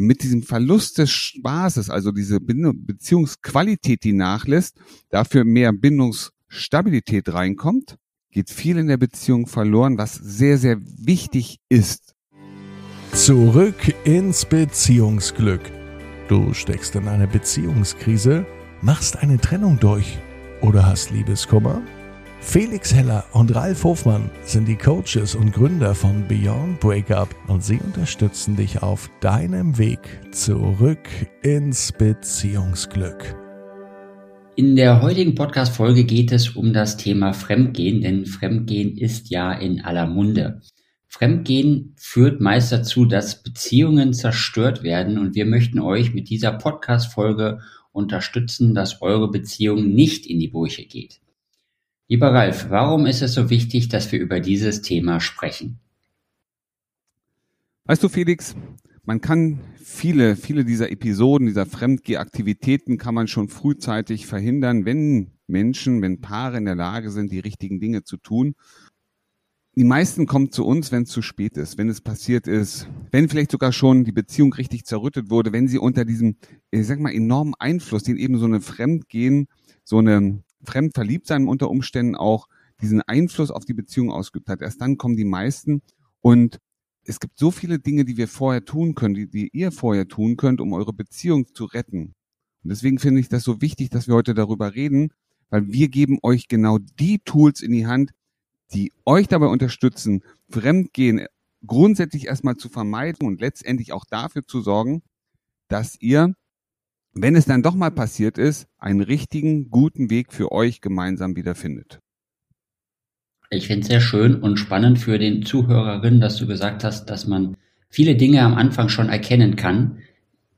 Und mit diesem Verlust des Spaßes, also diese Beziehungsqualität, die nachlässt, dafür mehr Bindungsstabilität reinkommt, geht viel in der Beziehung verloren, was sehr, sehr wichtig ist. Zurück ins Beziehungsglück. Du steckst in einer Beziehungskrise, machst eine Trennung durch oder hast Liebeskummer? Felix Heller und Ralf Hofmann sind die Coaches und Gründer von Beyond Breakup und sie unterstützen dich auf deinem Weg zurück ins Beziehungsglück. In der heutigen Podcast-Folge geht es um das Thema Fremdgehen, denn Fremdgehen ist ja in aller Munde. Fremdgehen führt meist dazu, dass Beziehungen zerstört werden und wir möchten euch mit dieser Podcast-Folge unterstützen, dass eure Beziehung nicht in die Brüche geht. Lieber Ralf, warum ist es so wichtig, dass wir über dieses Thema sprechen? Weißt du, Felix, man kann viele, viele dieser Episoden, dieser Fremdgehaktivitäten kann man schon frühzeitig verhindern, wenn Menschen, wenn Paare in der Lage sind, die richtigen Dinge zu tun. Die meisten kommen zu uns, wenn es zu spät ist, wenn es passiert ist, wenn vielleicht sogar schon die Beziehung richtig zerrüttet wurde, wenn sie unter diesem, ich sag mal, enormen Einfluss, den eben so eine Fremdgehen, so eine Fremdverliebtsein unter Umständen auch diesen Einfluss auf die Beziehung ausgeübt hat. Erst dann kommen die meisten und es gibt so viele Dinge, die wir vorher tun können, die, die ihr vorher tun könnt, um eure Beziehung zu retten. Und deswegen finde ich das so wichtig, dass wir heute darüber reden, weil wir geben euch genau die Tools in die Hand, die euch dabei unterstützen, Fremdgehen grundsätzlich erstmal zu vermeiden und letztendlich auch dafür zu sorgen, dass ihr wenn es dann doch mal passiert ist, einen richtigen, guten Weg für euch gemeinsam wiederfindet. Ich finde es sehr schön und spannend für den Zuhörerinnen, dass du gesagt hast, dass man viele Dinge am Anfang schon erkennen kann,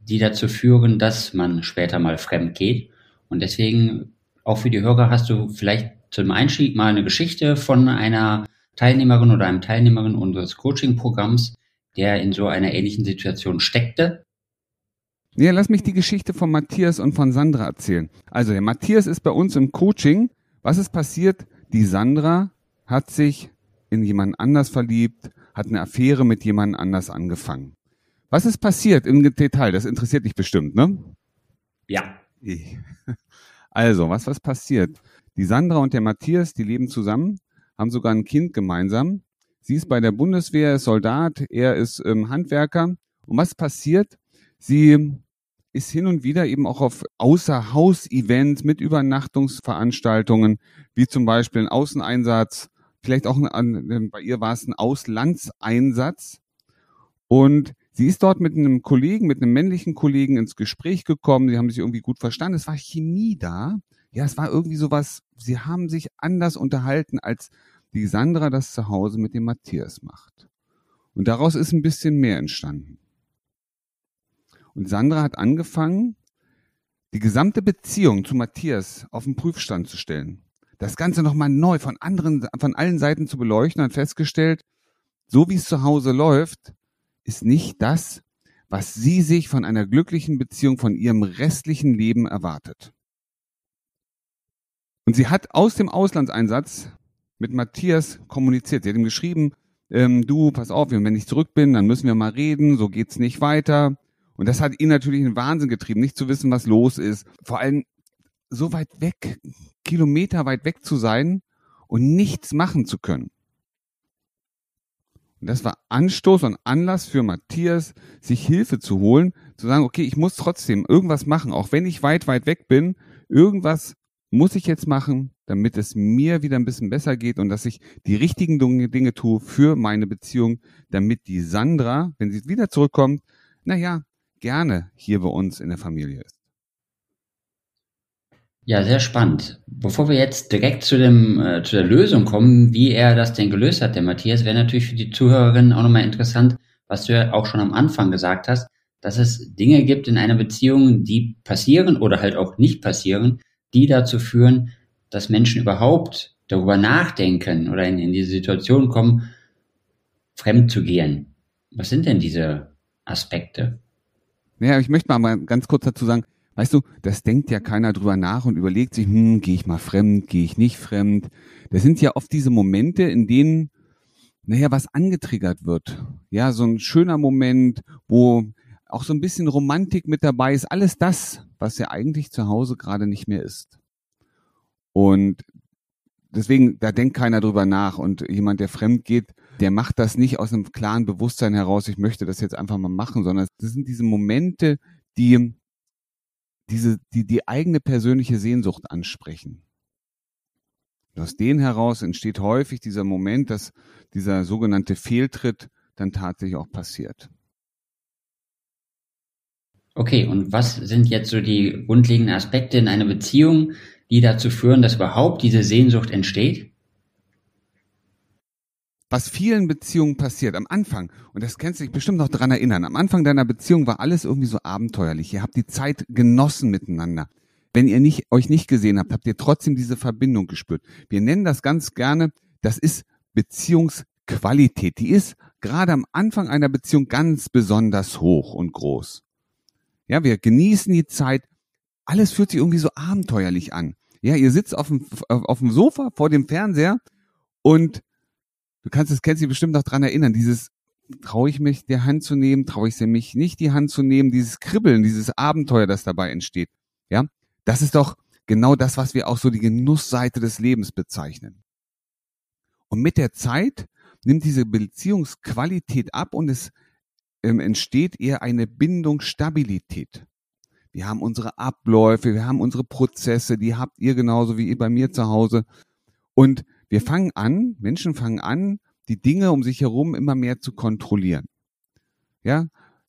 die dazu führen, dass man später mal fremd geht. Und deswegen, auch für die Hörer, hast du vielleicht zum Einstieg mal eine Geschichte von einer Teilnehmerin oder einem Teilnehmerin unseres Coaching-Programms, der in so einer ähnlichen Situation steckte ja, lass mich die Geschichte von Matthias und von Sandra erzählen. Also, der Matthias ist bei uns im Coaching. Was ist passiert? Die Sandra hat sich in jemand anders verliebt, hat eine Affäre mit jemand anders angefangen. Was ist passiert im Detail? Das interessiert dich bestimmt, ne? Ja. Also, was was passiert? Die Sandra und der Matthias, die leben zusammen, haben sogar ein Kind gemeinsam. Sie ist bei der Bundeswehr, ist Soldat, er ist ähm, Handwerker. Und was passiert? Sie ist hin und wieder eben auch auf Außerhaus-Events mit Übernachtungsveranstaltungen, wie zum Beispiel ein Außeneinsatz, vielleicht auch ein, bei ihr war es ein Auslandseinsatz. Und sie ist dort mit einem Kollegen, mit einem männlichen Kollegen ins Gespräch gekommen. Sie haben sich irgendwie gut verstanden. Es war Chemie da. Ja, es war irgendwie sowas. Sie haben sich anders unterhalten, als die Sandra das zu Hause mit dem Matthias macht. Und daraus ist ein bisschen mehr entstanden. Und Sandra hat angefangen, die gesamte Beziehung zu Matthias auf den Prüfstand zu stellen. Das Ganze nochmal neu von anderen, von allen Seiten zu beleuchten und festgestellt, so wie es zu Hause läuft, ist nicht das, was sie sich von einer glücklichen Beziehung von ihrem restlichen Leben erwartet. Und sie hat aus dem Auslandseinsatz mit Matthias kommuniziert. Sie hat ihm geschrieben, ähm, du, pass auf, wenn ich zurück bin, dann müssen wir mal reden, so geht's nicht weiter. Und das hat ihn natürlich in den Wahnsinn getrieben, nicht zu wissen, was los ist. Vor allem so weit weg, Kilometer weit weg zu sein und nichts machen zu können. Und das war Anstoß und Anlass für Matthias, sich Hilfe zu holen, zu sagen, okay, ich muss trotzdem irgendwas machen, auch wenn ich weit, weit weg bin, irgendwas muss ich jetzt machen, damit es mir wieder ein bisschen besser geht und dass ich die richtigen Dinge tue für meine Beziehung, damit die Sandra, wenn sie wieder zurückkommt, naja, gerne hier bei uns in der Familie ist. Ja, sehr spannend. Bevor wir jetzt direkt zu, dem, äh, zu der Lösung kommen, wie er das denn gelöst hat, der Matthias, wäre natürlich für die Zuhörerinnen auch nochmal interessant, was du ja auch schon am Anfang gesagt hast, dass es Dinge gibt in einer Beziehung, die passieren oder halt auch nicht passieren, die dazu führen, dass Menschen überhaupt darüber nachdenken oder in, in diese Situation kommen, fremd zu gehen. Was sind denn diese Aspekte? Naja, ich möchte mal ganz kurz dazu sagen, weißt du, das denkt ja keiner drüber nach und überlegt sich, hm, gehe ich mal fremd, gehe ich nicht fremd. Das sind ja oft diese Momente, in denen, naja, was angetriggert wird. Ja, so ein schöner Moment, wo auch so ein bisschen Romantik mit dabei ist. Alles das, was ja eigentlich zu Hause gerade nicht mehr ist. Und deswegen, da denkt keiner drüber nach. Und jemand, der fremd geht, der macht das nicht aus einem klaren Bewusstsein heraus, ich möchte das jetzt einfach mal machen, sondern das sind diese Momente, die diese, die, die eigene persönliche Sehnsucht ansprechen. Und aus denen heraus entsteht häufig dieser Moment, dass dieser sogenannte Fehltritt dann tatsächlich auch passiert. Okay, und was sind jetzt so die grundlegenden Aspekte in einer Beziehung, die dazu führen, dass überhaupt diese Sehnsucht entsteht? Was vielen Beziehungen passiert am Anfang, und das kennst du dich bestimmt noch dran erinnern, am Anfang deiner Beziehung war alles irgendwie so abenteuerlich. Ihr habt die Zeit genossen miteinander. Wenn ihr nicht, euch nicht gesehen habt, habt ihr trotzdem diese Verbindung gespürt. Wir nennen das ganz gerne, das ist Beziehungsqualität. Die ist gerade am Anfang einer Beziehung ganz besonders hoch und groß. Ja, wir genießen die Zeit. Alles fühlt sich irgendwie so abenteuerlich an. Ja, ihr sitzt auf dem, auf dem Sofa vor dem Fernseher und du kannst es, kennst dich bestimmt noch dran erinnern, dieses traue ich mich der Hand zu nehmen, traue ich sie mich nicht die Hand zu nehmen, dieses Kribbeln, dieses Abenteuer, das dabei entsteht. Ja, das ist doch genau das, was wir auch so die Genussseite des Lebens bezeichnen. Und mit der Zeit nimmt diese Beziehungsqualität ab und es ähm, entsteht eher eine Bindungsstabilität. Wir haben unsere Abläufe, wir haben unsere Prozesse, die habt ihr genauso wie ihr bei mir zu Hause. Und wir fangen an, Menschen fangen an, die Dinge um sich herum immer mehr zu kontrollieren. Ja,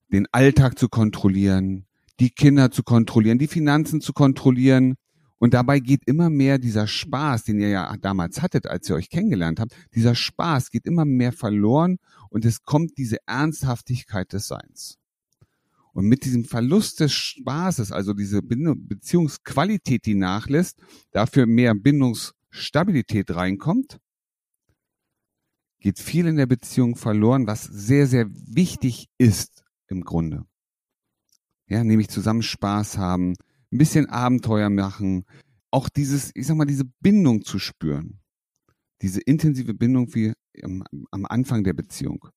den Alltag zu kontrollieren, die Kinder zu kontrollieren, die Finanzen zu kontrollieren. Und dabei geht immer mehr dieser Spaß, den ihr ja damals hattet, als ihr euch kennengelernt habt, dieser Spaß geht immer mehr verloren und es kommt diese Ernsthaftigkeit des Seins. Und mit diesem Verlust des Spaßes, also diese Beziehungsqualität, die nachlässt, dafür mehr Bindungs Stabilität reinkommt, geht viel in der Beziehung verloren, was sehr, sehr wichtig ist im Grunde. Ja, nämlich zusammen Spaß haben, ein bisschen Abenteuer machen, auch dieses, ich sag mal, diese Bindung zu spüren. Diese intensive Bindung wie am, am Anfang der Beziehung.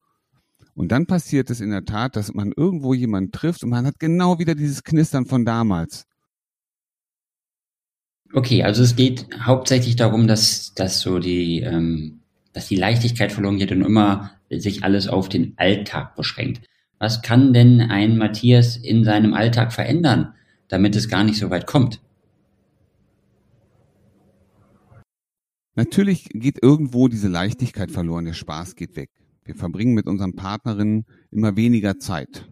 Und dann passiert es in der Tat, dass man irgendwo jemanden trifft und man hat genau wieder dieses Knistern von damals. Okay, also es geht hauptsächlich darum, dass, dass so die, ähm, dass die Leichtigkeit verloren geht und immer sich alles auf den Alltag beschränkt. Was kann denn ein Matthias in seinem Alltag verändern, damit es gar nicht so weit kommt? Natürlich geht irgendwo diese Leichtigkeit verloren, der Spaß geht weg. Wir verbringen mit unseren Partnerinnen immer weniger Zeit,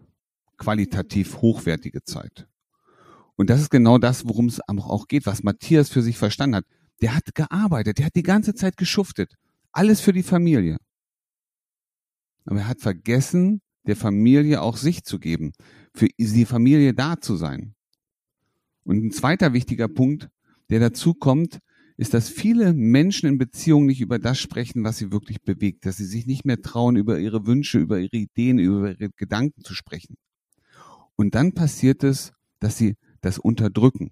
qualitativ hochwertige Zeit. Und das ist genau das, worum es auch geht, was Matthias für sich verstanden hat. Der hat gearbeitet, der hat die ganze Zeit geschuftet. Alles für die Familie. Aber er hat vergessen, der Familie auch sich zu geben, für die Familie da zu sein. Und ein zweiter wichtiger Punkt, der dazu kommt, ist, dass viele Menschen in Beziehungen nicht über das sprechen, was sie wirklich bewegt, dass sie sich nicht mehr trauen, über ihre Wünsche, über ihre Ideen, über ihre Gedanken zu sprechen. Und dann passiert es, dass sie das Unterdrücken,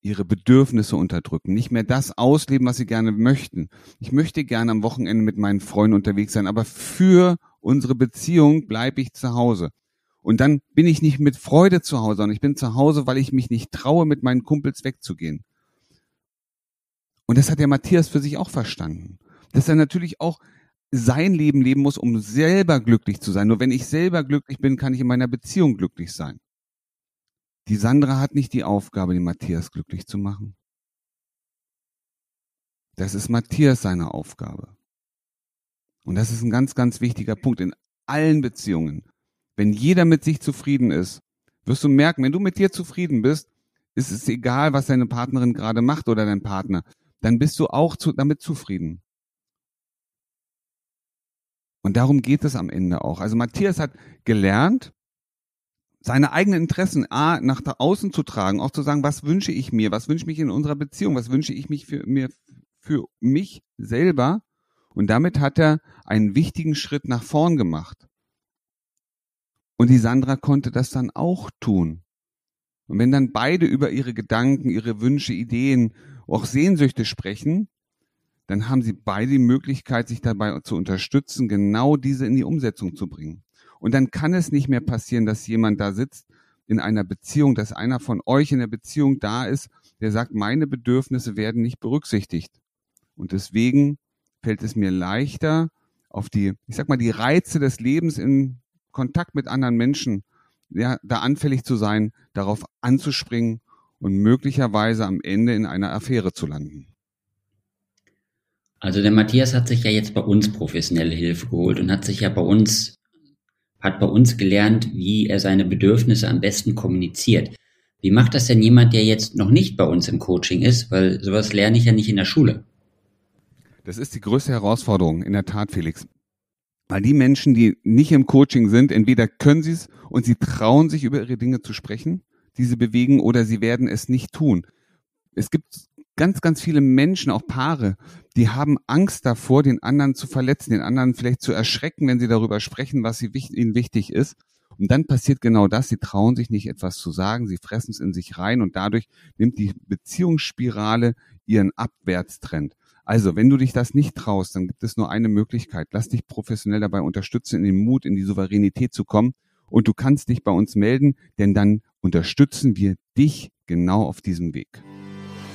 ihre Bedürfnisse unterdrücken, nicht mehr das ausleben, was sie gerne möchten. Ich möchte gerne am Wochenende mit meinen Freunden unterwegs sein, aber für unsere Beziehung bleibe ich zu Hause. Und dann bin ich nicht mit Freude zu Hause, sondern ich bin zu Hause, weil ich mich nicht traue, mit meinen Kumpels wegzugehen. Und das hat der Matthias für sich auch verstanden. Dass er natürlich auch sein Leben leben muss, um selber glücklich zu sein. Nur wenn ich selber glücklich bin, kann ich in meiner Beziehung glücklich sein. Die Sandra hat nicht die Aufgabe, den Matthias glücklich zu machen. Das ist Matthias seine Aufgabe. Und das ist ein ganz, ganz wichtiger Punkt in allen Beziehungen. Wenn jeder mit sich zufrieden ist, wirst du merken, wenn du mit dir zufrieden bist, ist es egal, was deine Partnerin gerade macht oder dein Partner, dann bist du auch zu, damit zufrieden. Und darum geht es am Ende auch. Also Matthias hat gelernt, seine eigenen Interessen A, nach da außen zu tragen, auch zu sagen, was wünsche ich mir, was wünsche ich mich in unserer Beziehung, was wünsche ich mich für, mir, für mich selber. Und damit hat er einen wichtigen Schritt nach vorn gemacht. Und die Sandra konnte das dann auch tun. Und wenn dann beide über ihre Gedanken, ihre Wünsche, Ideen, auch Sehnsüchte sprechen, dann haben sie beide die Möglichkeit, sich dabei zu unterstützen, genau diese in die Umsetzung zu bringen. Und dann kann es nicht mehr passieren, dass jemand da sitzt in einer Beziehung, dass einer von euch in der Beziehung da ist, der sagt, meine Bedürfnisse werden nicht berücksichtigt. Und deswegen fällt es mir leichter, auf die, ich sag mal, die Reize des Lebens in Kontakt mit anderen Menschen, ja, da anfällig zu sein, darauf anzuspringen und möglicherweise am Ende in einer Affäre zu landen. Also der Matthias hat sich ja jetzt bei uns professionelle Hilfe geholt und hat sich ja bei uns, hat bei uns gelernt, wie er seine Bedürfnisse am besten kommuniziert. Wie macht das denn jemand, der jetzt noch nicht bei uns im Coaching ist? Weil sowas lerne ich ja nicht in der Schule. Das ist die größte Herausforderung, in der Tat, Felix. Weil die Menschen, die nicht im Coaching sind, entweder können sie es und sie trauen sich über ihre Dinge zu sprechen, die sie bewegen, oder sie werden es nicht tun. Es gibt ganz, ganz viele Menschen, auch Paare, die haben Angst davor, den anderen zu verletzen, den anderen vielleicht zu erschrecken, wenn sie darüber sprechen, was ihnen wichtig ist. Und dann passiert genau das, sie trauen sich nicht etwas zu sagen, sie fressen es in sich rein und dadurch nimmt die Beziehungsspirale ihren Abwärtstrend. Also, wenn du dich das nicht traust, dann gibt es nur eine Möglichkeit. Lass dich professionell dabei unterstützen, in den Mut, in die Souveränität zu kommen. Und du kannst dich bei uns melden, denn dann unterstützen wir dich genau auf diesem Weg.